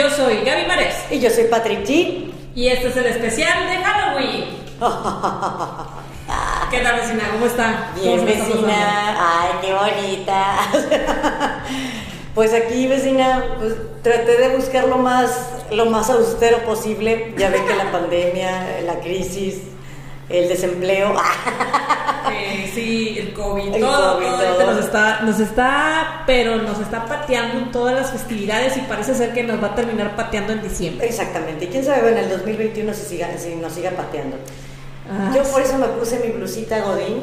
Yo soy Gaby Mares. Y yo soy Patrick G. Y este es el especial de Halloween. ¿Qué tal, vecina? ¿Cómo está? Bien, vecina. Ay, qué bonita. Pues aquí, vecina, pues traté de buscar lo más, lo más austero posible. Ya ve que la pandemia, la crisis, el desempleo. Eh, sí, el COVID, El todo, COVID, todo. nos está, nos está, pero nos está pateando en todas las festividades y parece ser que nos va a terminar pateando en diciembre. Exactamente. Y quién sabe en el 2021 si, siga, si nos siga pateando. Ah, Yo por eso me puse mi blusita Godín,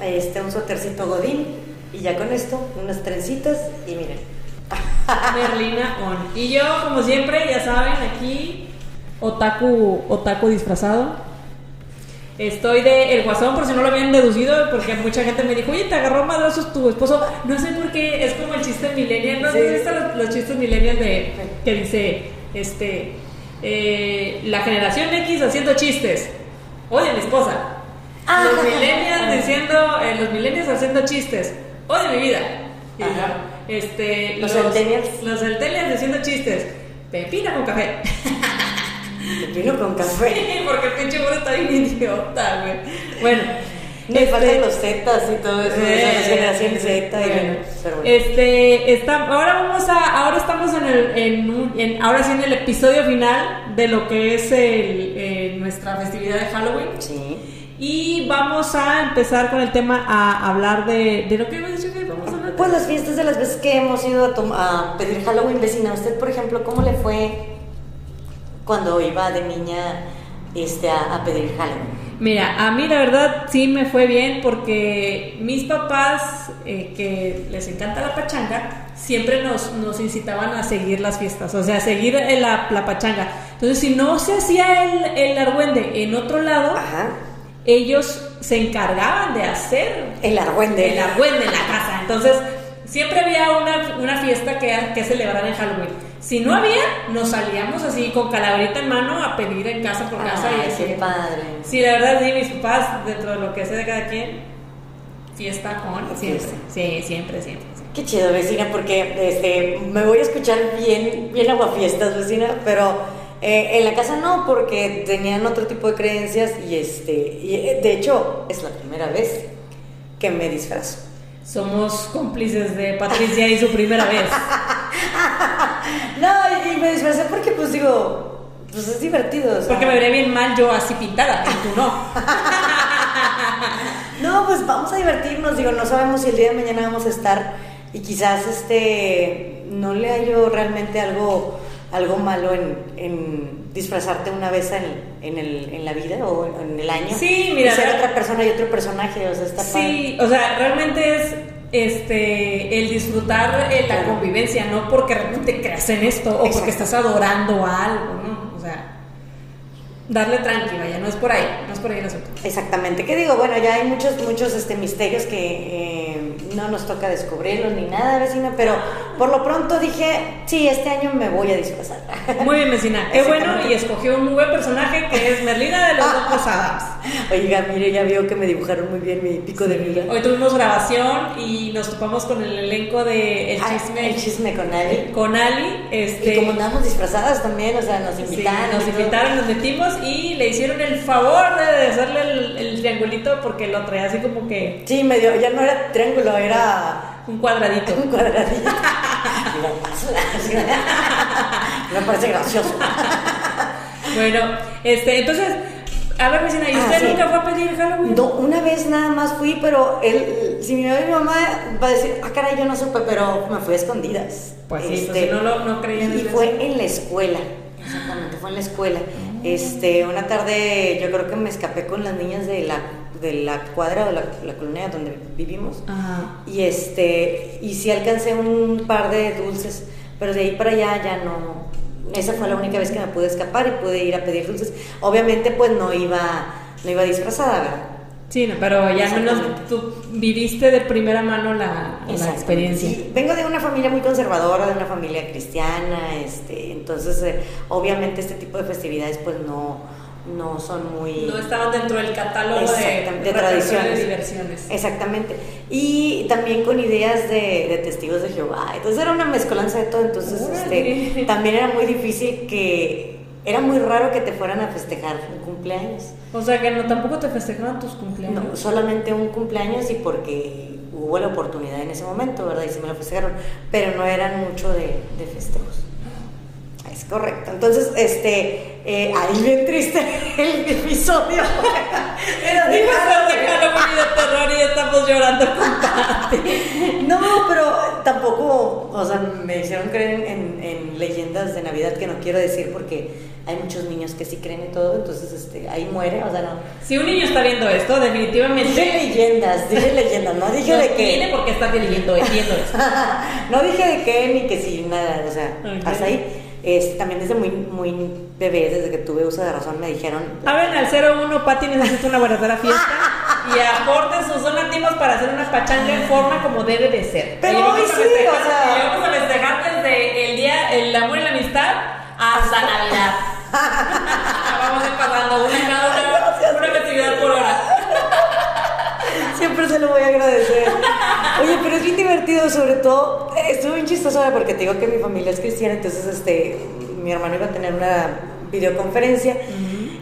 este, un suétercito Godín, y ya con esto, unas trencitas, y miren. Merlina on. Y yo, como siempre, ya saben, aquí, otaku, otaku disfrazado. Estoy de el guasón, por si no lo habían deducido, porque mucha gente me dijo, oye, te agarró madrazos tu esposo. No sé por qué, es como el chiste millennial. ¿No Sí. visto los, los chistes millennials de que dice, este, eh, la generación X haciendo chistes? Oye, mi esposa. Ah. Los millennials diciendo, eh, los millennials haciendo chistes. Oye, mi vida. Y este, Los centennials. Los centennials haciendo chistes. Pepina con café. Vino con café. Sí, porque el pinche güey está bien idiota, güey. Bueno. Me este, faltan los Zetas y todo eso, eh, esa generación Z. y bueno. bueno, pero bueno. Este, está, ahora vamos a, ahora estamos en el, en, en- ahora sí en el episodio final de lo que es el, eh, nuestra festividad de Halloween. Sí. Y vamos a empezar con el tema a hablar de, de lo que iba a decir que vamos a hablar. Pues las fiestas de las veces que hemos ido a, a pedir Halloween vecina, ¿usted, por ejemplo, cómo le fue cuando iba de niña este, a, a pedir Halloween? Mira, a mí la verdad sí me fue bien porque mis papás, eh, que les encanta la pachanga, siempre nos, nos incitaban a seguir las fiestas, o sea, a seguir eh, la, la pachanga. Entonces, si no se hacía el, el argüende en otro lado, Ajá. ellos se encargaban de hacer El argüende. el argüende en la casa. Entonces, siempre había una, una fiesta que, que celebrar en Halloween. Si no había, nos salíamos así con calaverita en mano a pedir en casa por casa y Ay, así. qué padre. Sí, la verdad, sí, mis papás, dentro de lo que sé de cada quien, fiesta con siempre. Sí, siempre, siempre. Qué chido, vecina, porque este, me voy a escuchar bien, bien aguafiestas, vecina, pero eh, en la casa no, porque tenían otro tipo de creencias y, este, y eh, de hecho es la primera vez que me disfrazo. Somos cómplices de Patricia y su primera vez. No, y, me disfracé porque, pues digo, pues es divertido. o sea. Porque me veré bien mal yo así pintada, y tú no. No, pues vamos a divertirnos, digo, no sabemos si el día de mañana vamos a estar y quizás este no le hallo realmente algo algo malo en, en disfrazarte una vez en, en, el, en la vida o en el año. Sí, mira, Y ser otra persona y otro personaje, o sea, está Sí, o sea, realmente es este el disfrutar eh, la Claro. convivencia, no porque realmente creas en esto o porque estás adorando a algo, ¿no? O sea, darle tranqui, vaya, no es por ahí, no es por ahí el asunto. Exactamente. ¿Qué digo? Bueno, ya hay muchos, muchos este, misterios que eh, no nos toca descubrirlos ni nada, vecina, pero por lo pronto dije, sí, este año me voy a disfrazar. Muy bien, vecina. Qué bueno, y escogió un muy buen personaje que es Merlina de los Locos Adams. Oiga, mire, ya vio que me dibujaron muy bien mi pico de miga. Hoy tuvimos grabación y nos topamos con el elenco de El Ah, Chisme, el chisme con Ali. con Ali. Este, Y como andamos disfrazadas también, o sea, nos Sí, invitaron. nos y todo. invitaron, nos metimos y le hicieron el favor de hacerle el, el triangulito porque lo traía así como que Sí, medio, ya no era triángulo, era un cuadradito. un cuadradito. Me parece gracioso. Bueno, este, entonces, a ver, vecina, ¿y Ah, usted sí. nunca fue a pedir Halloween? No, una vez nada más fui, pero él, si mi mamá y mi mamá va a decir, ah, caray, yo no supe, pero me fui a escondidas. Pues sí, pues si no lo- no creían Y en fue eso. en la escuela, exactamente, fue en la escuela. Este, una tarde yo creo que me escapé con las niñas de la, de la cuadra o la, la colonia donde vivimos. Ajá. Y este, y sí alcancé un par de dulces, pero de ahí para allá ya no. Esa fue la única vez que me pude escapar y pude ir a pedir dulces. Obviamente, pues no iba, no iba disfrazada, ¿verdad? Sí, no, pero ya al menos tú viviste de primera mano la, la experiencia. Sí, vengo de una familia muy conservadora, de una familia cristiana, este, entonces eh, obviamente este tipo de festividades pues no, no son muy... No estaban dentro del catálogo de, Exactamente, de tradiciones. de diversiones. Exactamente. Y también con ideas de, de testigos de Jehová. Entonces era una mezcolanza de todo. Entonces este, también era muy difícil que... Era muy raro que te fueran a festejar un cumpleaños. O sea que no tampoco te festejaban tus cumpleaños. No, solamente un cumpleaños y porque hubo la oportunidad en ese momento, ¿verdad? Y se me lo festejaron. Pero no eran mucho de, de festejos. Es correcto. Entonces, este, eh, ahí bien triste el episodio. Pero Digo, de terror y estamos llorando con. No, pero tampoco, o sea, me hicieron creer en, en leyendas de Navidad que no quiero decir porque hay muchos niños que sí creen en todo, entonces este, ahí muere, o sea, no. Si un niño está viendo esto, Dije definitivamente leyendas, dije leyendas, no dije no de qué. por qué estar viendo, viendo esto. no dije de qué ni que sí, nada, o sea, hasta ahí. Este, también desde muy, muy bebé, desde que tuve uso de razón, me dijeron. Hablen al 01, Patty necesita una verdadera fiesta y aporten sus donativos para hacer una pachanga en forma como debe de ser. Pero hoy sí, festejar- o sea- y vamos a festejar desde el día, el amor y la amistad hasta Navidad. vamos a ir pasando una cada una, una festividad por hora. Siempre se lo voy a agradecer. Oye, pero es bien divertido, sobre todo, estuvo bien chistoso porque te digo que mi familia es cristiana, entonces este, mi hermano iba a tener una videoconferencia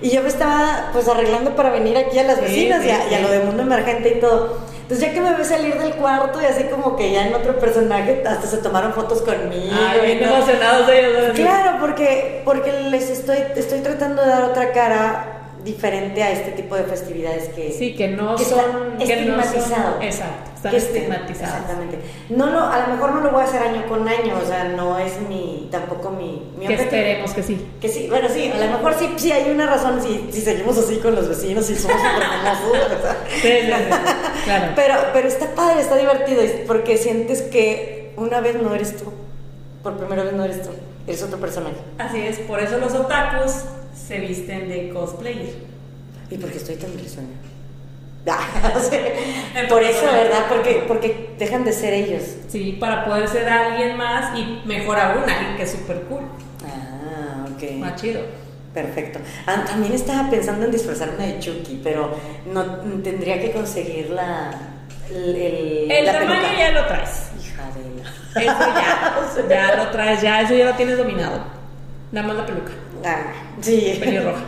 y yo me estaba pues arreglando para venir aquí a las Sí, vecinas sí, y, a, y a sí. lo de mundo emergente y todo. Entonces ya que me ve salir del cuarto y así como que ya en otro personaje, hasta se tomaron fotos conmigo. Ay, bien emocionados ellos. Claro, porque, porque les estoy, estoy tratando de dar otra cara diferente a este tipo de festividades que, Sí, que no que son está que no estigmatizado. son- exacto, están Que está- estigmatizados. Exactamente. No lo, a lo mejor no lo voy a hacer año con año, o sea, no es mi, tampoco mi, mi Que objetivo. esperemos que sí. Que sí, bueno, sí, a lo mejor sí, sí hay una razón si, si seguimos así con los vecinos y somos súper. Sí, sí, sí, claro. Pero, pero está padre, está divertido, porque sientes que una vez no eres tú, por primera vez no eres tú, eres otro personaje. Así es, por eso los otakus se visten de cosplayer. ¿Y por qué estoy tan risueña? Ah, o sea, por eso, ¿verdad? Porque, porque dejan de ser ellos. Sí, para poder ser alguien más y mejor aún, alguien que es súper cool. Ah, ok. Más chido. Perfecto. Ah, también estaba pensando en disfrazarme de Chucky, pero no tendría que conseguir la. El, el- El la tamaño peluca. ya lo traes. Hija de la. Eso ya, ya lo traes, ya, eso ya lo tienes dominado. Nada más la peluca. Ah, sí. Pelirroja.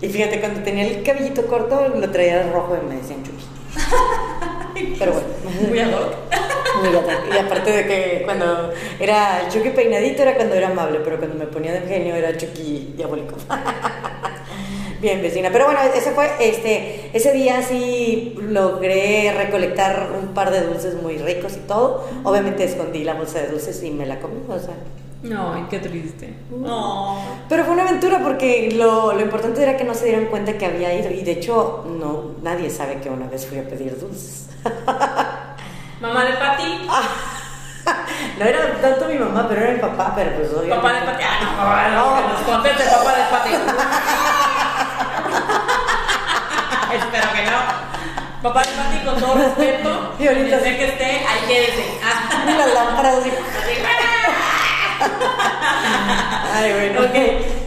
Y fíjate, cuando tenía el cabellito corto, lo traía rojo y me decían Chucky. Pero bueno. Muy ad hoc. Y aparte de que cuando era Chucky peinadito era cuando era amable, pero cuando me ponía de genio era Chucky diabólico. Bien, vecina. Pero bueno, ese fue, este, ese día sí logré recolectar un par de dulces muy ricos y todo. Obviamente escondí la bolsa de dulces y me la comí, o sea. No, ay, qué triste. No. Pero fue una aventura porque lo, lo importante era que no se dieran cuenta que había ido. Y de hecho, no, nadie sabe que una vez fui a pedir dulces. Mamá de Pati. No era tanto mi mamá, pero era mi papá, pero pues obviamente. Papá de Pati. Ah, no, no, nos conteste papá de Pati. Espero que no. Papá de Pati, con todo respeto. Y ahorita sí. que esté, ahí quédese. Ah. Y las lámparas así. Ay, bueno. Ok,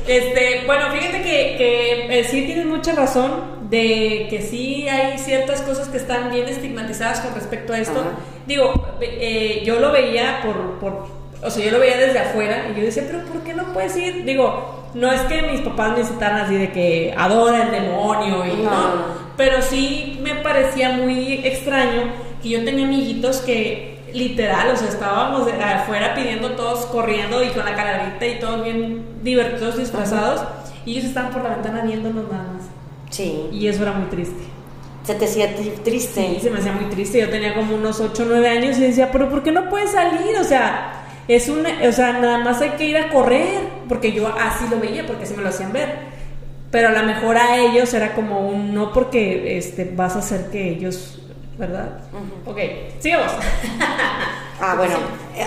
este, bueno, fíjate que, que, eh, sí tienes mucha razón de que sí hay ciertas cosas que están bien estigmatizadas con respecto a esto. Ajá. Digo, eh, yo lo veía por, por, o sea, yo lo veía desde afuera y yo decía, pero ¿por qué no puedes ir? Digo, no es que mis papás me incitaran así de que adora el demonio y No, no, no. pero sí me parecía muy extraño que yo tenía amiguitos que literal, o sea, estábamos afuera pidiendo todos corriendo y con la calarita y todos bien divertidos, disfrazados, y ellos estaban por la ventana viéndonos nada más. Sí. Y eso era muy triste. Se te hacía tri- triste. Sí, se me hacía muy triste. Yo tenía como unos 8 o 9 años y decía, pero ¿por qué no puedes salir? O sea, es una, o sea, nada más hay que ir a correr, porque yo así lo veía, porque así me lo hacían ver. Pero a lo mejor a ellos era como un no porque este, vas a hacer que ellos, ¿verdad? Ok, sigamos. Ah, bueno.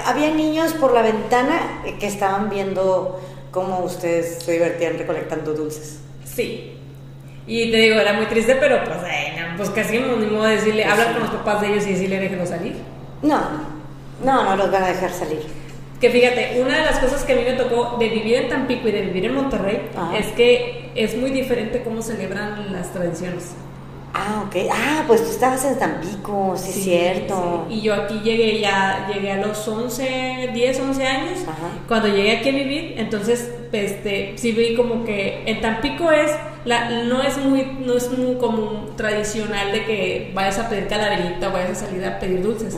Había niños por la ventana eh, que estaban viendo cómo ustedes se divertían recolectando dulces. Sí. Y te digo, era muy triste, pero pues, eh, no, pues casi ni modo de decirle, Pues hablar sí. con los papás de ellos y decirle, déjenlo salir. No, no, no los van a dejar salir. Que fíjate, una de las cosas que a mí me tocó de vivir en Tampico y de vivir en Monterrey Ajá. es que es muy diferente cómo celebran las tradiciones. Ah, ok. Ah, pues tú estabas en Tampico, sí, es cierto. sí. Y yo aquí llegué ya, llegué a los 11, 10, 11 años. Ajá. Cuando llegué aquí a vivir, entonces, este, sí vi como que en Tampico es, la, no es muy, no es muy como tradicional de que vayas a pedir calaverita o vayas a salir a pedir dulces.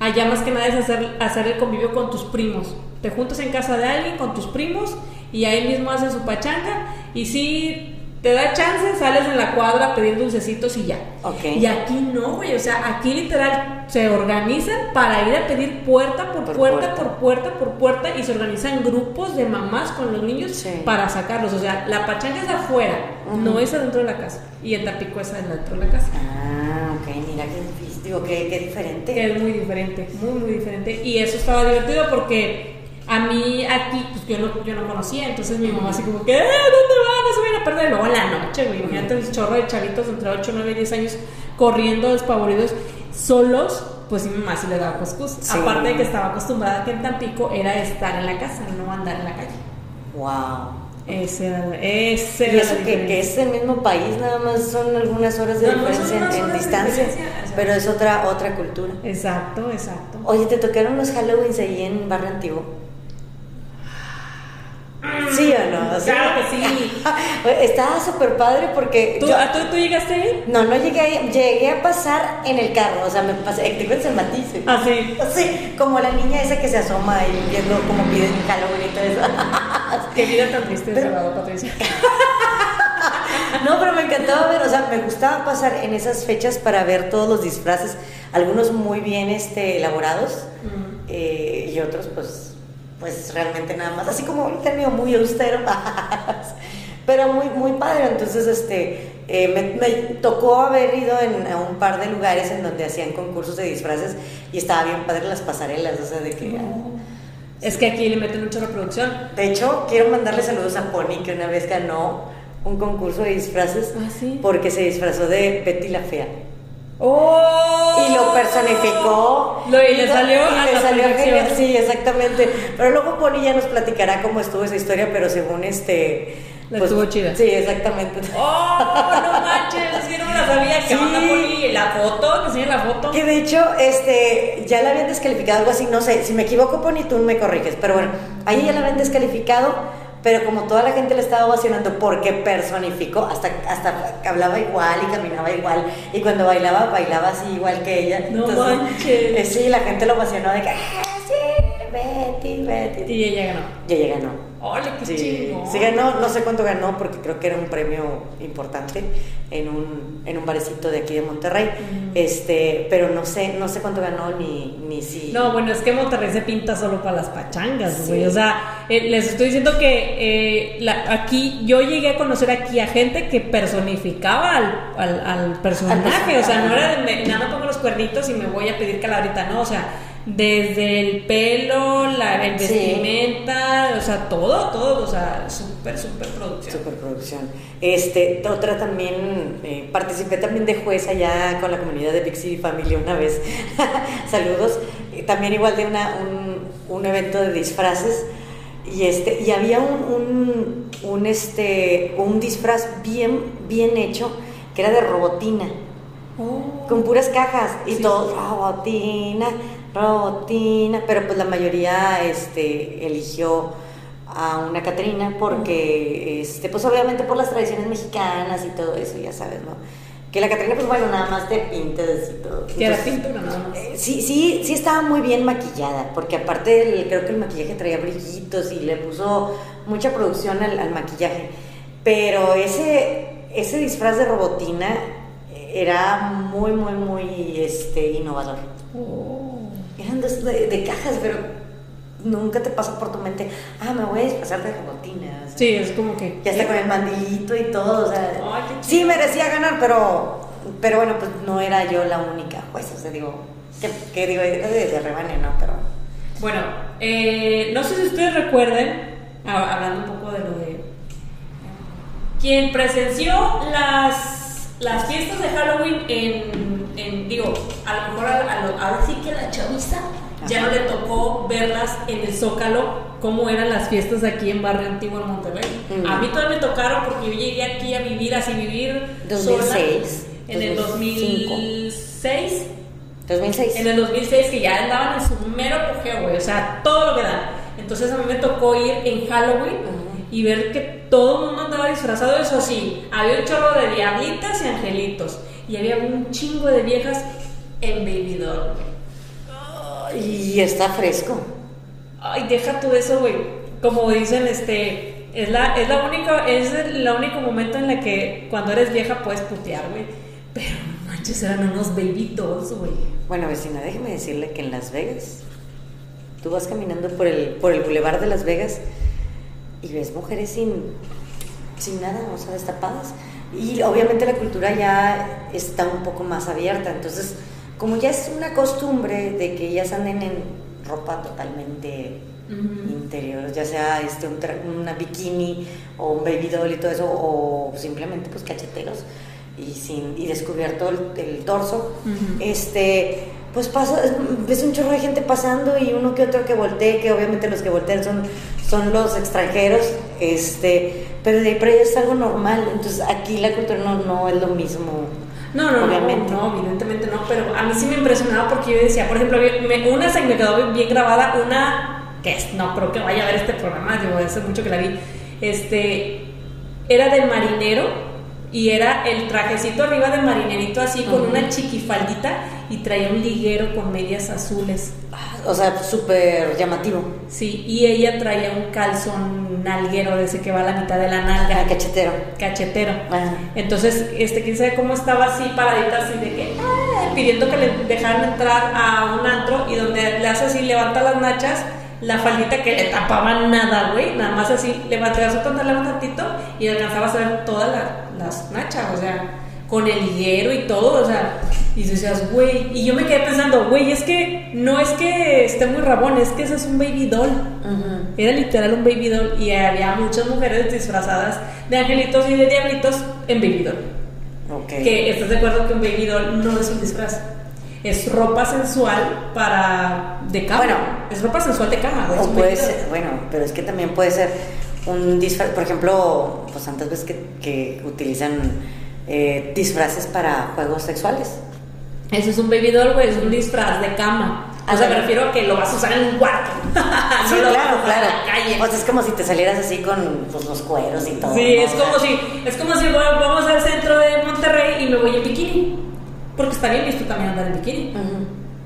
Allá más que nada es hacer, hacer el convivio con tus primos. Te juntas en casa de alguien con tus primos y ahí mismo hacen su pachanga y si te da chance sales en la cuadra a pedir dulcecitos y ya. Ok. Y aquí no, güey, o sea, aquí literal se organizan para ir a pedir puerta por, Por puerta, puerta. por puerta por puerta y se organizan grupos de mamás con los niños Sí. para sacarlos. O sea, la pachanga es afuera, Ujú. no es adentro de la casa. Y en Tampico es adentro de la casa. Ah, ok, mira qué difícil, digo, qué, qué diferente. Que es muy diferente, muy, muy diferente. Y eso estaba divertido porque a mí aquí, pues yo no, yo no conocía, entonces mi mamá así como que, "Eh, ¿dónde van? No se vayan a perder. Luego en la noche, güey, imagínate un chorro de chavitos entre 8, 9 y 10 años corriendo despavoridos solos, pues sí, mi mamá sí le daba coscus. Sí. Aparte de que estaba acostumbrada que en Tampico era estar en la casa, no andar en la calle. Wow. Ese era, ese Y eso la que, que es el mismo país, nada más son algunas horas de son diferencia en- unas en, de distancia, diferencia, pero es otra otra cultura. Exacto, exacto. Oye, ¿te tocaron los Halloweens ahí en Barrio Antiguo? ¿Sí o no? Claro que sí. Estaba súper padre porque ¿Tú, yo- ¿a tú, tú llegaste ahí? No, no llegué ahí, llegué a pasar en el carro, o sea, me pasé, en San Matice. Ah, sí. Sí, como la niña esa que se asoma ahí viendo cómo piden Halloween y todo eso. Qué vida tan triste de Salvador, Patricia. No, pero me encantaba ver, o sea, me gustaba pasar en esas fechas para ver todos los disfraces, algunos muy bien este, elaborados eh, y otros pues, pues realmente nada más, así como un término muy austero, pero muy, muy padre. Entonces, este, eh, me, me tocó haber ido en, a un par de lugares en donde hacían concursos de disfraces y estaba bien padre las pasarelas, o sea, de que... Es que aquí le meten mucha reproducción. De hecho, quiero mandarle saludos a Pony, que una vez ganó un concurso de disfraces Ah, ¿sí? porque se disfrazó de Betty la Fea. ¡Oh! Y lo personificó. Lo- y le salió y a le la salió genial. Sí, exactamente. Pero luego Pony ya nos platicará cómo estuvo esa historia, pero según este. La estuvo chida. Sí, exactamente. ¡Oh! No manches, sí, no me la sabía. ¿Qué Sí. onda, Poli? La foto, que enseñe la foto. Que de hecho, este, ya la habían descalificado, algo así, no sé, si me equivoco, Pony, tú me corriges, pero bueno, ahí ya la habían descalificado, pero como toda la gente le estaba ovacionando porque personificó, hasta, hasta hablaba igual y caminaba igual, y cuando bailaba, bailaba así igual que ella. No manches. eh, sí, la gente lo ovacionó de que, "Ah, sí, Betty, Betty. Y ella ganó. Y ella ganó. ¡Ole, qué Sí, chingo! sí ganó, no sé cuánto ganó porque creo que era un premio importante en un, en un barecito de aquí de Monterrey. Este, pero no sé, no sé cuánto ganó ni, ni si. No, bueno, es que Monterrey se pinta solo para las pachangas, Sí. güey. O sea, eh, les estoy diciendo que eh, la- aquí yo llegué a conocer aquí a gente que personificaba al, al, al personaje. Al o sea, no era de me, nada pongo los cuernitos y me voy a pedir calabrita, no. O sea, desde el pelo, la el Sí. vestimenta, o sea, todo, todo. O sea, súper, súper producción. Superproducción. Este, otra también, eh, participé también de juez allá con la comunidad de City Family una vez. Saludos. Eh, también igual de una, un, un evento de disfraces. Y, este, y había un, un, un, este, un disfraz bien, bien hecho que era de robotina. Oh. con puras cajas y Sí. todo robotina, robotina, pero pues la mayoría este eligió a una Catrina porque este pues obviamente por las tradiciones mexicanas y todo eso, ya sabes, ¿no? Que la Catrina pues bueno, nada más te pintas y todo. Que era pintura nada más. eh, Sí, sí, sí estaba muy bien maquillada, porque aparte el- creo que el maquillaje traía brillitos y le puso mucha producción al, al maquillaje. Pero ese, ese disfraz de robotina era muy, muy, muy este, innovador. Oh. De, de- cajas, pero nunca te pasa por tu mente, ah, me voy a disfrazar de o sea, Sí, es como que. Ya está con el mandilito y todo, o sea, Ay, qué sí merecía ganar, pero, pero bueno, pues no era yo la única jueza, o sea, digo, que, que digo, de, de rebane, ¿no? Pero, Bueno, eh, no sé si ustedes recuerden, hablando un poco de lo de. Quien presenció las, las fiestas de Halloween en, en- digo, a lo mejor a, a lo- ahora sí que la chaviza ya no le tocó ver verlas en el Zócalo, cómo eran las fiestas aquí en Barrio Antiguo en Monterrey. Mm. A mí todavía me tocaron porque yo llegué aquí a vivir, así vivir 2006, sola en el 2005. 2006. 2006. En el 2006 que ya andaban en su mero apogeo, güey, o sea, todo lo que da. Entonces a mí me tocó ir en Halloween y ver que todo el mundo andaba disfrazado, eso sí, había un chorro de diablitas y angelitos y había un chingo de viejas en Baby Doll. Y está fresco. Ay, deja tú eso, güey. Como dicen, este, es la, es la única, es el único momento en la que cuando eres vieja puedes putear, güey. Pero no manches, eran unos baby dolls, güey. Bueno, vecina, déjeme decirle que en Las Vegas, tú vas caminando por el, por el bulevar de Las Vegas y ves mujeres sin, sin nada, o sea, destapadas. Y obviamente la cultura ya está un poco más abierta, entonces, como ya es una costumbre de que ellas anden en ropa totalmente interior, ya sea este, un una bikini o un baby doll y todo eso, o simplemente pues cacheteros y, sin, y descubierto el, el este, pues pasa, ves un chorro de gente pasando y uno que otro que voltee, que obviamente los que voltean son, son los extranjeros, este, pero de ahí para ellos es algo normal, entonces aquí la cultura no, no es lo mismo. No, no, obviamente. no, no, evidentemente no, pero a mí sí me impresionaba porque yo decía, por ejemplo, me- una se me quedó bien- bien grabada, una que es, no creo que vaya a ver este programa, digo, hace mucho que la vi, este, era del marinero y era el trajecito arriba del marinerito así con Ujú. una chiquifaldita y traía un liguero con medias azules. O sea, súper llamativo. Sí, y ella traía un calzón nalguero de ese que va a la mitad de la nalga, Ah, cachetero. cachetero. Ah. Entonces, este, quién sabe cómo estaba así paradita, así de que, "Ah", pidiendo que le dejaran entrar a un antro y donde le hace así, levanta las nachas, la faldita que le tapaba nada, güey, nada más así, levantaba su pantalón un tantito y alcanzabas a ver todas la- las nachas, o sea, con el higuero y todo, o sea, y decías, güey, y yo me quedé pensando, güey, es que no es que esté muy rabón, es que ese es un baby doll. Era literal un baby doll y había muchas mujeres disfrazadas de angelitos y de diablitos en baby doll. Ok. Que estás de acuerdo que un baby doll no es un disfraz. Es ropa sensual para de cama. Bueno. es ropa sensual de cama, güey. O puede ser, bueno, pero es que también puede ser un disfraz, por ejemplo, pues tantas veces que, que utilizan eh, disfraces para juegos sexuales. Eso es un baby doll, güey, es un disfraz de cama. O sea, me refiero a que lo vas a usar en un cuarto. Sí, no lo vas a claro, claro. en la calle. O sea, es como si te salieras así con pues, los cueros y todo. Sí, ¿no? es como si, es como si vamos al centro de Monterrey y me voy en bikini. Porque está bien visto también andar en bikini.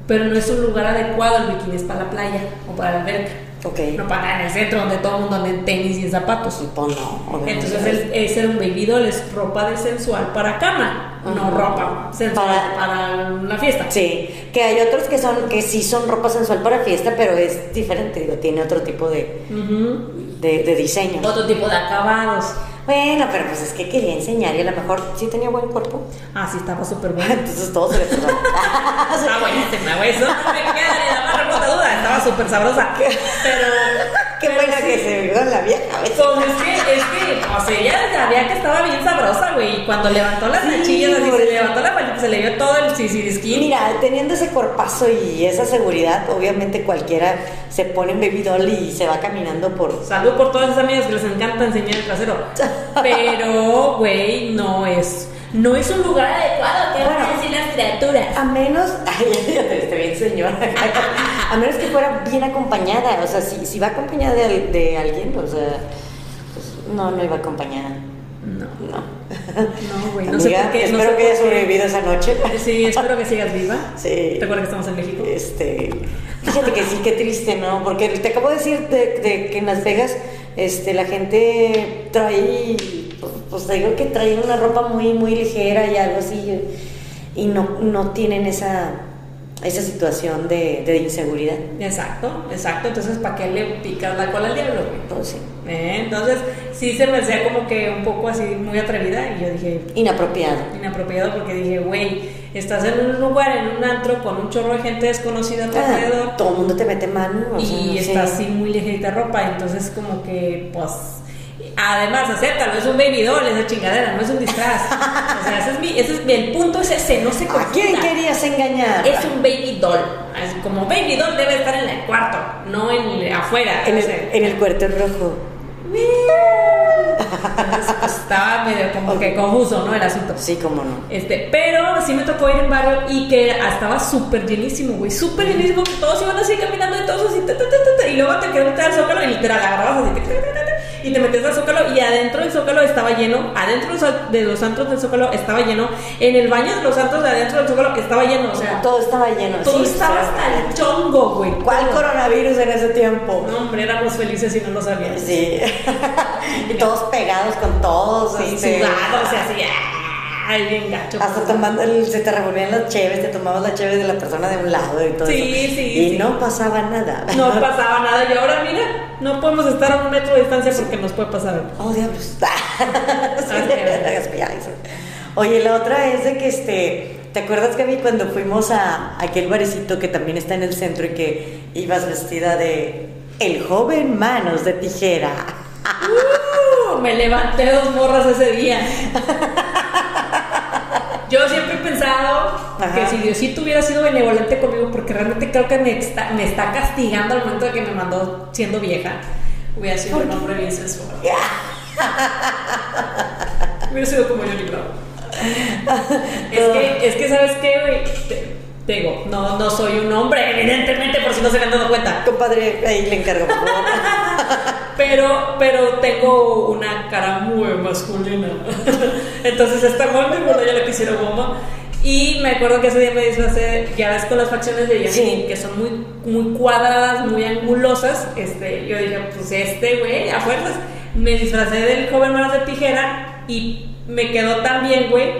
Pero no es un lugar adecuado el bikini, es para la playa o para la alberca. Ok. No para en el centro donde todo el mundo anda en tenis y en zapatos. Pues no. Entonces el- ese era un baby doll, es ropa de sensual para cama, no ropa sensual Para- para, la fiesta. Sí, que hay otros que son que sí son ropa sensual para fiesta, pero es diferente, digo, tiene otro tipo de, Ujú. de, de diseño. Otro tipo de acabados. Bueno, pero pues es que quería enseñar y a lo mejor sí tenía buen cuerpo. Ah, sí, estaba súper bueno. Entonces todo se le perdona. Está buenísima, güey. Eso no me queda ni la más remota duda. Estaba súper sabrosa. Pero. Qué pero buena sí. que se vio la vieja. ¿ves? Pues es que, es que, o sea, ella sabía que estaba bien sabrosa, güey. Y cuando levantó las Sí, nachillas, así, se levantó la faldita, se le vio todo el sisirisquín. Mira, teniendo ese cuerpazo y esa seguridad, obviamente cualquiera se pone en baby doll y se va caminando por... Salud por todas esas amigas que les encanta enseñar el trasero. Pero, güey, no es. No es un lugar adecuado, a Bueno. Criaturas. A menos, ay, ya te viste bien señora, a menos que fuera bien acompañada, o sea, si, si va acompañada de, al- de alguien, o sea, pues, no, no iba acompañada, No, no. no, güey. No sé por qué. no espero sé que hayas sobrevivido esa noche. Sí, espero que sigas viva. Sí. ¿Te acuerdas que estamos en México? Este, fíjate que sí, qué triste, ¿no? Porque te acabo de decir de, de que en Las Vegas este, la gente trae, pues, pues te digo que trae una ropa muy, muy ligera y algo así, y no, no tienen esa, esa situación de, de inseguridad. Exacto, exacto. Entonces, ¿para qué le picas la cola al diablo, güey? Pues sí, Eh, Entonces, sí se me hacía como que un poco así muy atrevida y yo dije, inapropiado. inapropiado porque dije, güey, estás en un lugar, en un antro con un chorro de gente desconocida a tu alrededor Ah, todo el mundo te mete mano. o y sea, sí. está así muy ligerita ropa, entonces como que, pues, Además, acéptalo, es un baby doll, esa chingadera, no es un disfraz. O sea, ese es mi, ese es mi- el punto es ese, no se ¿A confunda. quién querías engañar? Es un baby doll. Es como baby doll debe estar en el cuarto, no en afuera. En el, en el cuarto rojo. Entonces, pues, estaba medio como que confuso, ¿no? El asunto. Sí, cómo no. Este, pero sí me tocó ir en barrio y que estaba súper llenísimo, güey, súper llenísimo, que todos iban así caminando y todos así, ta, ta, ta, y luego te quedas meter al zócalo y literal agarrabas así, ta, ta, ta, ta, y te metías al zócalo y adentro del zócalo estaba lleno, adentro de los- antros del zócalo estaba lleno, en el baño de los antros de adentro del zócalo estaba lleno, o sea, Todo estaba lleno. todo sí, estaba hasta el chongo, güey. ¿Cuál todo. coronavirus en ese tiempo? No, hombre, éramos felices y no lo sabíamos. Sí. y todos pegados con todos. Sí, este, sudados, o sea, así, ay, bien gacho. Hasta tomando, el- se te revolvían las cheves, te tomabas la cheve de la persona de un lado y todo Sí, eso. sí, Y sí. no pasaba nada. No pasaba nada y ahora mira, no podemos estar a un metro de distancia porque nos puede pasar. algo. Oh, diablos. Ok. Oye, la otra es de que este. ¿Te acuerdas, Gaby, cuando fuimos a aquel barecito que también está en el centro y que ibas vestida de el joven manos de tijera? Me levanté dos morras ese día. Yo siempre he pensado Ajá. que si Diosito hubiera sido benevolente conmigo, porque realmente creo que me está, me está castigando al momento de que me mandó siendo vieja, hubiera sido un hombre bien sensual. Hubiera sido como Johnny Bravo. Es que, es que ¿sabes qué, güey? Te, te digo, no, no soy un hombre, evidentemente, por si no se me han dado cuenta. Compadre, ahí le encargo, por favor. Pero, pero tengo una cara muy masculina. Entonces esta goma, bueno, ya le quisiera goma. Y me acuerdo que ese día me disfracé, ya ves con las facciones de Yasmin, Sí. que son muy, muy cuadradas, muy angulosas. Este, yo dije, pues este güey, a fuerzas. Me disfracé del joven manos de tijera y me quedó tan bien, güey,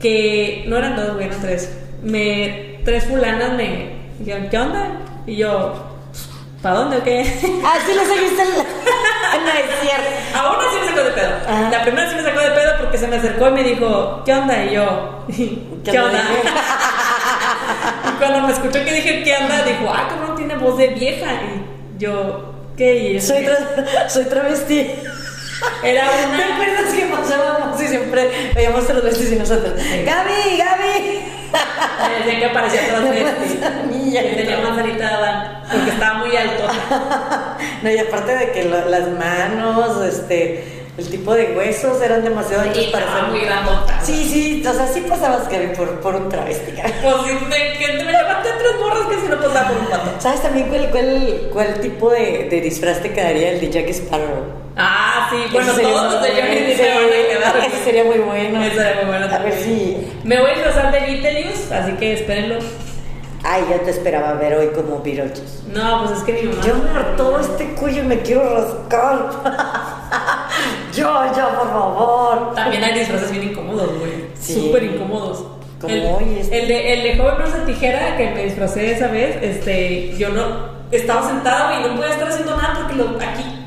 que no eran dos, güey, eran tres. Me, tres fulanas me dijeron, ¿qué onda? Y yo, ¿para dónde o qué? Ah, sí le seguiste el... No es cierto. A una sí me sacó de pedo. Ajá. La primera sí me sacó de pedo porque se me acercó y me dijo, ¿qué onda? Y yo, ¿qué, onda? onda? y cuando me escuchó que dije, ¿qué onda? Dijo, ah, cabrón, tiene voz de vieja. Y yo, ¿qué? Y Soy, tra- soy travesti. Era ¿Te una... acuerdas que pasábamos y siempre veíamos a los vestis y nosotros? ¡Gaby, Gaby! Decía que parecía transvesti. Que tenía manzanita de Adán, porque estaba muy alto. No, y aparte de que lo- las manos, este, el tipo de huesos eran demasiado anchos Y para ser muy grandota. Sí, sí, o sea, sí pasabas, Gaby, por, por un travesti. Pues sí, me, que me levanté tres morras que si no pasaba por un pato. ¿Sabes también cuál, cuál, cuál tipo de, de disfraz te quedaría el de Jack Sparrow? Ah, sí, bueno, todos los de Johnny Depp sí, me van a quedar. Ese sería muy bueno. Ese sería muy bueno A ver si. Me voy a disfrazar de Vitellius, así que espérenlo. Ay, yo te esperaba ver hoy como pirochos. No, pues es que mi mamá. Yo me hartó este cuello y me quiero rascar. yo, yo, por favor. También hay disfraces bien incómodos, güey. Sí. Súper incómodos. Como el, hoy este. el de, el de joven de tijera que me disfracé esa vez, este, yo no estaba sentado y no podía estar haciendo nada porque lo aquí.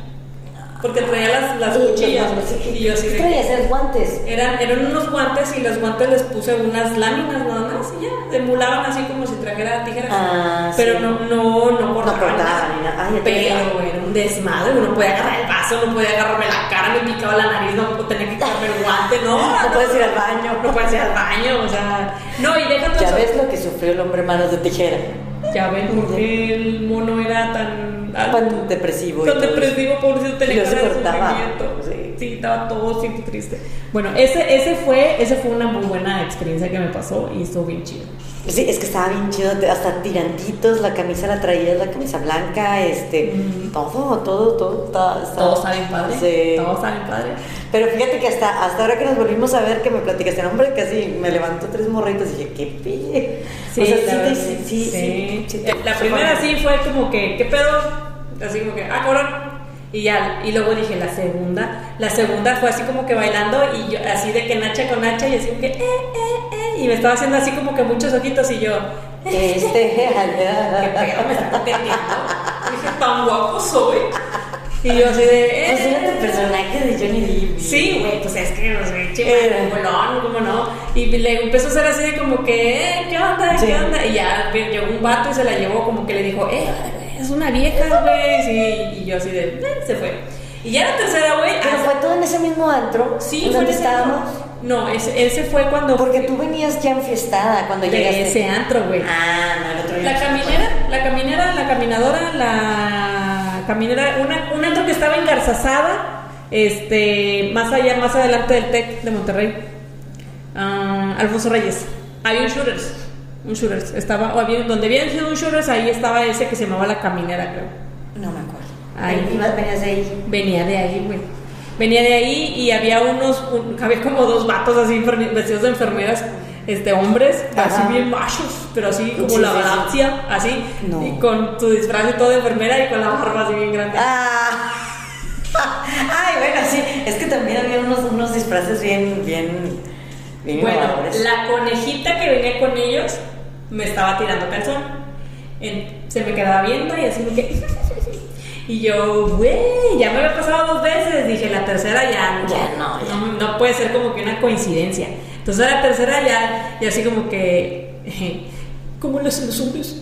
Porque traía las, las cuchillas. Y yo así ¿Qué de. traías? ¿Eran guantes? Eran, eran unos guantes y los guantes les puse unas láminas nada más y ya, emulaban así como si trajera tijeras. Ah, pero sí. no, no, no cortaban cortaban nada. Ay, ya te pero era un desmadre, uno podía agarrar el vaso, no podía agarrarme la cara, me picaba la nariz, no tenía que quitarme no. No puedes ir al baño. No puedes ir al baño, o sea. No, y Ya ves lo que sufrió el hombre manos de tijera. Ya ven por qué el mono era tan. alto, Tan depresivo. Tan depresivo, pobrecito, tenía cara de sufrimiento. Sí. Sí, estaba todo siempre triste. Bueno, ese, ese, fue, ese fue una muy buena experiencia que me pasó y estuvo bien chido. Sí, es que estaba bien chido, hasta tirantitos, la camisa la traías, la camisa blanca, este, Mm. todo, todo, todo, está, está- Todos salen padre. Sí. Todos salen padre. Pero fíjate que hasta, hasta ahora que nos volvimos a ver, que me platicaste, hombre, casi me levantó tres morritos y dije, qué pille. Sí, o sea, la sí, te- sí, sí, sí, Eh, La primera sí fue como que, ¿qué pedo? Así como que, ah, cabrón. Y ya, y luego dije la segunda. La segunda fue así como que bailando y yo, así de que nacha con nacha y así como que, eh, eh. Y me estaba haciendo así como que muchos ojitos y yo, Este, ¿qué pedo me está conteniendo? Dije, tan guapo soy. Y yo así de, eh. Pues era tu personaje de Johnny Depp. Sí, güey, pues es que, no sé, chico, Era. bolón, ¿cómo no? Y le empezó a hacer así de como que, eh, ¿qué onda? Sí. ¿Qué onda? Y ya llegó un vato y se la llevó como que le dijo, eh, es una vieja, güey. Sí, y yo así de, eh, se fue. Y ya la tercera, güey. Pero fue todo en ese mismo antro. Sí, ¿en fue en donde estábamos. No, ese, ese fue cuando. Porque tú venías ya enfiestada cuando de llegaste. ese antro, güey. Ah, no, el otro día. La caminera, la caminera, la caminadora, la caminera, una, un antro que estaba engarzazada, este, más allá, más adelante del TEC de Monterrey, Ah, Alfonso Reyes. Había un shooters, un shooters, estaba, o había, donde había sido un shooters, ahí estaba ese que se llamaba la caminera, creo. No me acuerdo. Ahí. Ibas- venías de ahí. Venía de ahí, güey. Venía de ahí y había unos, un- había como dos vatos así vestidos de enfermeras, este, hombres, Ajá. así bien machos, pero así como Sí, la sí, sí. galaxia, así, No. y con tu disfraz y todo de enfermera y con la barba así bien grande. Ah. Ay, bueno, sí. Es que también había unos, unos disfraces bien, bien, bien bueno, la conejita que venía con ellos me estaba tirando calzón. En- se me quedaba viendo y así como que... Y yo, güey, ya me había pasado dos veces. Dije, la tercera ya, Ya no, ya. no, no puede ser como que una coincidencia. Entonces la tercera ya, ya así como que, ¿cómo le hacen los hombres?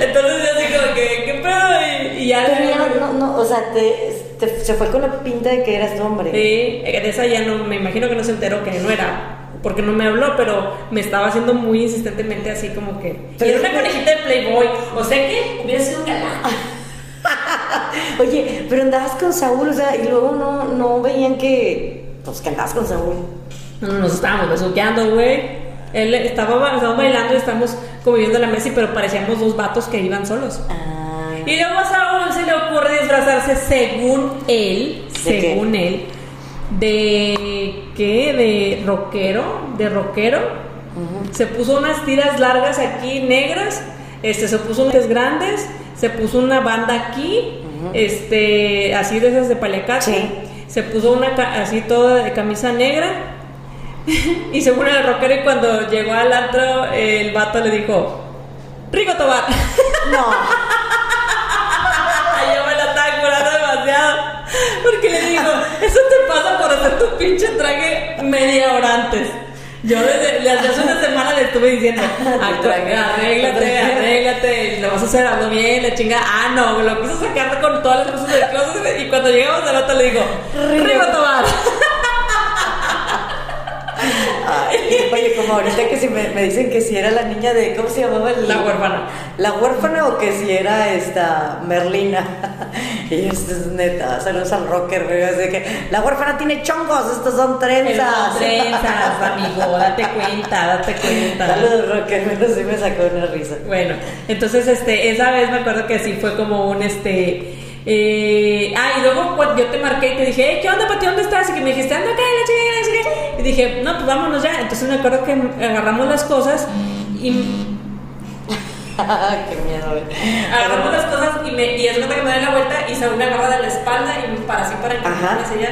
Entonces yo así como que, ¿qué pedo? Y, y ya... Pero ya no, no, o sea, te, te- se fue con la pinta de que eras tu hombre. Sí, de esa ya no, me imagino que no se enteró que no era, porque no me habló, pero me estaba haciendo muy insistentemente así como que... y era una conejita de Playboy, o sea que hubiera sido un galán. Oye, pero andabas con Saúl, o sea, y luego no, no veían que, pues, que andabas con Saúl. No, no, nos estábamos besuqueando, güey. Él estaba, ba- estábamos bailando y estábamos conviviendo en la mesa, pero parecíamos dos vatos que iban solos. Ay, Y luego a Saúl se le ocurre disfrazarse según él, según él, de qué, de rockero, de rockero. Se puso unas tiras largas aquí negras, este, se puso unas grandes, se puso una banda aquí, este, así de esas de paliacate. Sí. Se puso una así toda de camisa negra. y según el rockero, y cuando llegó al antro, el vato le dijo: Rico Tobar. No. Ay, yo me la estaba curando demasiado. Porque le digo, eso por hacer tu pinche traje media hora antes. Yo desde, desde hace una semana le estuve diciendo, traje. arréglate, arréglate, lo vas a hacer, hazlo bien, la chinga. Ah, no, lo quiso sacar con todas las cosas del closet y cuando llegamos al otro le digo, Rigo Tobar. Ay, oye, como ahorita que si me, me dicen que si era la niña de, ¿cómo se llamaba? el- La huérfana. La huérfana o que si era esta Merlina. Y esto es neta, saludos al rocker, güey. Así que la huérfana tiene chongos, estos son trenzas. Son trenzas, amigo, date cuenta, date cuenta. Saludos, rocker, menos sí me sacó una risa. Bueno, entonces este, esa vez me acuerdo que sí fue como un este. eh, ah, y luego cuando yo te marqué y te dije, "Hey, ¿qué onda, Pati? ¿Dónde estás? Y que me dijiste, anda acá, la chica. Y dije, no, pues vámonos ya. Entonces me acuerdo que agarramos las cosas y Qué miedo, güey. agarramos las cosas y me y es cuenta que me doy la vuelta y Saúl me agarra de la espalda y me para así para Ajá. encaminarme hacia allá.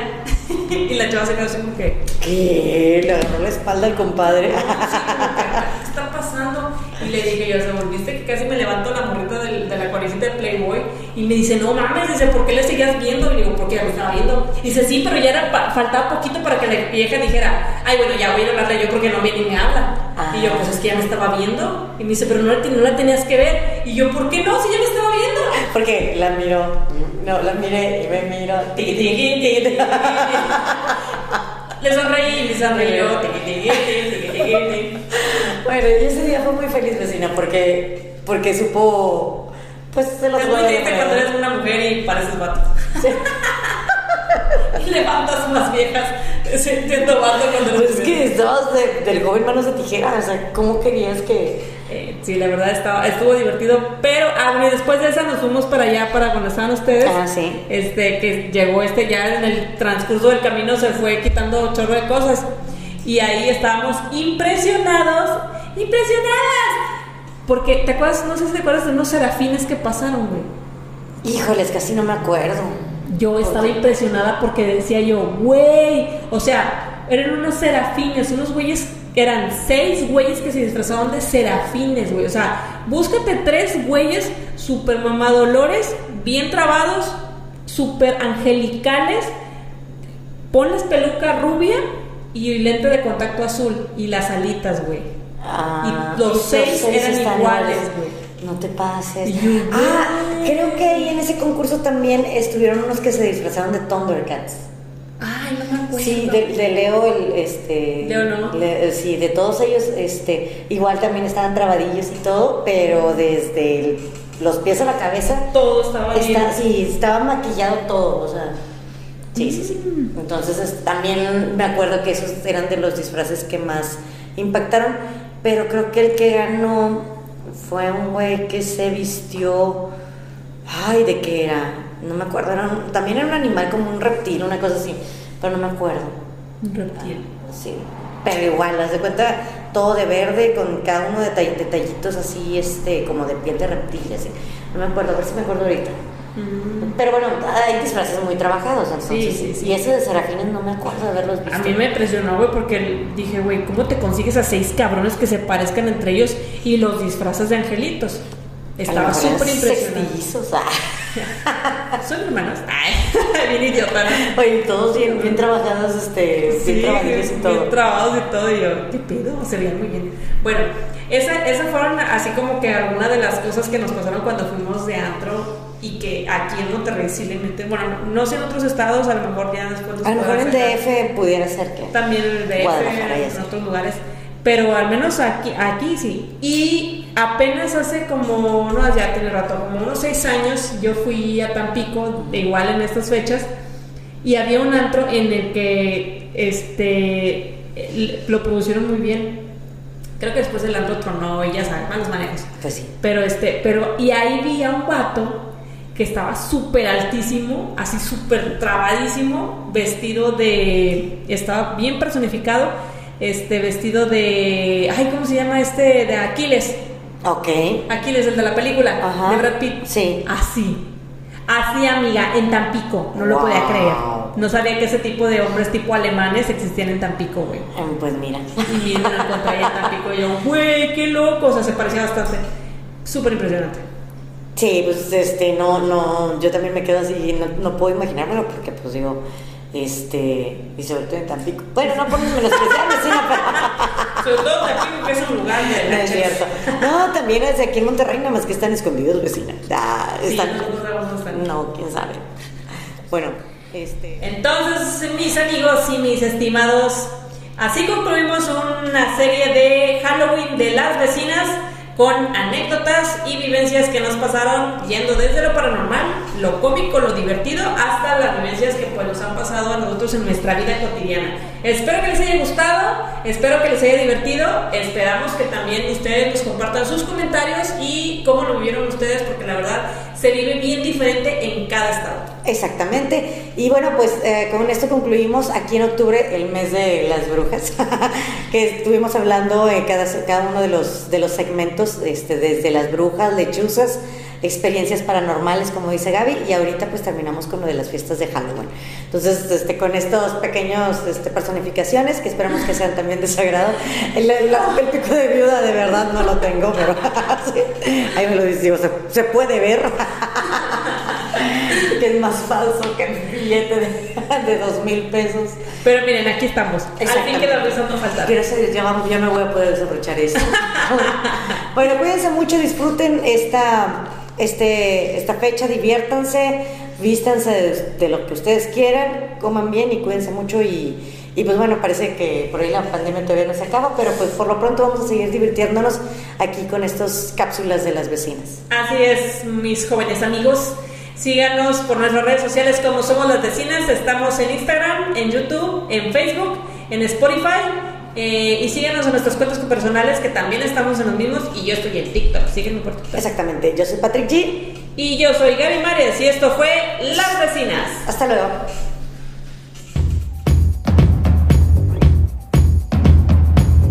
y la chava se quedó así como que. ¿Qué? Le agarró la espalda al compadre. así como que, ¿qué está pasando? Y le dije yo, se volviste que casi me levanto la morrita de la cuarecita de Playboy y me dice, no mames, dice, ¿por qué le seguías viendo? Y le digo, porque ya me estaba viendo. Y dice, sí, pero ya era pa- faltaba poquito para que la vieja dijera, ay, bueno, ya voy a hablarle yo porque no viene y me habla. Ah. Y yo, pues es que ya me estaba viendo. Y me dice, pero no la, no la tenías que ver. Y yo, ¿por qué no? Si ya me estaba viendo. Porque la miró. No, la miré y me tiqui, tiqui, tiqui. Le sonreí y tiqui, tiqui, tiqui. Bueno, y ese día fue muy feliz, vecina, porque, porque supo. Pues se los Es voy muy a triste cuando eres una mujer y pareces vato. y levantas unas viejas siendo vato cuando Pues eres es que estabas de- del joven manos de tijera, o sea, ¿cómo querías que.? Eh, sí, la verdad estaba, estuvo divertido, pero ah, y después de esa nos fuimos para allá para cuando estaban ustedes. Ah, sí. Este, que llegó este ya en el transcurso del camino se fue quitando chorro de cosas. Y ahí estábamos impresionados, impresionadas. Porque, ¿te acuerdas? No sé si te acuerdas de unos serafines que pasaron, güey. Híjoles, casi no me acuerdo. Yo estaba impresionada porque decía yo, güey, o sea, eran unos serafines, unos güeyes, eran seis güeyes que se disfrazaban de serafines, güey. O sea, búscate tres güeyes super mamadolores, bien trabados, super angelicales, ponles peluca rubia y lente de contacto azul y las alitas, güey. Ah, Y los seis eran están iguales, güey. No te pases. Ah, creo que ahí en ese concurso también estuvieron unos que se disfrazaron de Thundercats. Ay, no me acuerdo. Sí, de, de Leo, el, este... Leo, ¿no? Le- sí, de todos ellos, este, igual también estaban trabadillos y todo, pero desde el- los pies a la cabeza, Todo estaba bien. está, sí, estaba maquillado todo, o sea... Sí, sí, sí. Mm. Entonces es- también me acuerdo que esos eran de los disfraces que más impactaron, pero creo que el que ganó fue un güey que se vistió... Ay, ¿de qué era? No me acuerdo, era un- también era un animal como un reptil, una cosa así, pero no me acuerdo. Un reptil. Sí, pero igual, haz de cuenta, todo de verde, con cada uno de detallitos así, este, como de piel de reptil, así. No me acuerdo, a ver si me acuerdo ahorita. Mm. Pero bueno, hay disfraces muy trabajados, entonces. Sí, sí, sí. Y ese de Serafines no me acuerdo de haberlos visto. A mí me impresionó, güey, porque dije, güey, ¿cómo te consigues a seis cabrones que se parezcan entre ellos y los disfrazas de angelitos? Estaba súper impresionante. Son hermanos. Ay, bien idiota. Oye, todos bien, bien trabajados, este, bien trabajadillos y todo. bien trabados y todo. Y yo, ¿qué pedo? Se veían muy bien. Bueno, esa, esas fueron así como que algunas de las cosas que nos pasaron cuando fuimos de antro y que aquí en Monterrey sí le meten. Bueno, no sé en otros estados, a lo mejor ya después. A lo mejor en. DF pudiera ser que. También en DF, en otros lugares. Pero al menos aquí, aquí sí. Y apenas hace como, no, ya tiene rato, como unos seis años, yo fui a Tampico, de igual en estas fechas, y había un antro en el que este lo producieron muy bien. Creo que después el antro tronó y ya saben, malos manejos. Pues sí. Pero este, pero, y ahí vi a un vato que estaba súper altísimo, así súper trabadísimo, vestido de, estaba bien personificado, este, vestido de, ay, ¿cómo se llama este? De Aquiles, Ok. Aquiles, el de la película, Ajá. de Brad Pitt. Sí. Así, así amiga, en Tampico, no lo podía creer. No sabía que ese tipo de hombres tipo alemanes existían en Tampico, güey. Pues mira. Y me lo encontré en Tampico y yo, güey, qué loco, o sea, se parecía bastante. Súper impresionante. Sí, pues este, no, no, yo también me quedo así, no, no puedo imaginármelo porque pues digo, este, y sobre todo en Tampico. Bueno, no por menospreciar vecina, pero Sobre todo es un lugar de no es leches. cierto. No, también es aquí en Monterrey, nada más que están escondidos vecina. Ah, están, están. no, quién sabe. Bueno, este, Entonces, mis amigos y mis estimados, así concluimos una serie de Halloween de las vecinas con anécdotas y vivencias que nos pasaron yendo desde lo paranormal, lo cómico, lo divertido, hasta las vivencias que pues nos han pasado a nosotros en nuestra vida cotidiana. Espero que les haya gustado, espero que les haya divertido, esperamos que también ustedes nos compartan sus comentarios y cómo lo vivieron ustedes, porque la verdad se vive bien diferente en cada estado. Exactamente. Y bueno, pues eh, con esto concluimos aquí en octubre el mes de las brujas, que estuvimos hablando en cada, cada uno de los, de los segmentos, este, desde las brujas, lechuzas, experiencias paranormales, como dice Gaby, y ahorita pues terminamos con lo de las fiestas de Halloween. Entonces, este, con estos pequeños este, personificaciones, que esperamos que sean también de su agrado. El, el- el pico de viuda de verdad no lo tengo, pero ahí me lo digo, se, se puede ver que es más falso que el billete de, de dos mil pesos. Pero miren, aquí estamos. Al fin Exactamente. queda empezando a faltar. Gracias ya, vamos- ya me voy a poder desabrochar eso. bueno, cuídense mucho, disfruten esta, este, esta fecha, diviértanse, vístanse de, de lo que ustedes quieran, coman bien y cuídense mucho y, y pues bueno, parece que por ahí la pandemia todavía no se acaba, pero pues por lo pronto vamos a seguir divirtiéndonos aquí con estas cápsulas de las vecinas. Así es, mis jóvenes amigos. Síganos por nuestras redes sociales como Somos las Vecinas. Estamos en Instagram, en YouTube, en Facebook, en Spotify. eh, y síganos en nuestras cuentas personales que también estamos en los mismos. Y yo estoy en TikTok. Síguenme por TikTok. Exactamente, yo soy Patrick G. Y yo soy Gaby Mares y esto fue Las Vecinas. Hasta luego.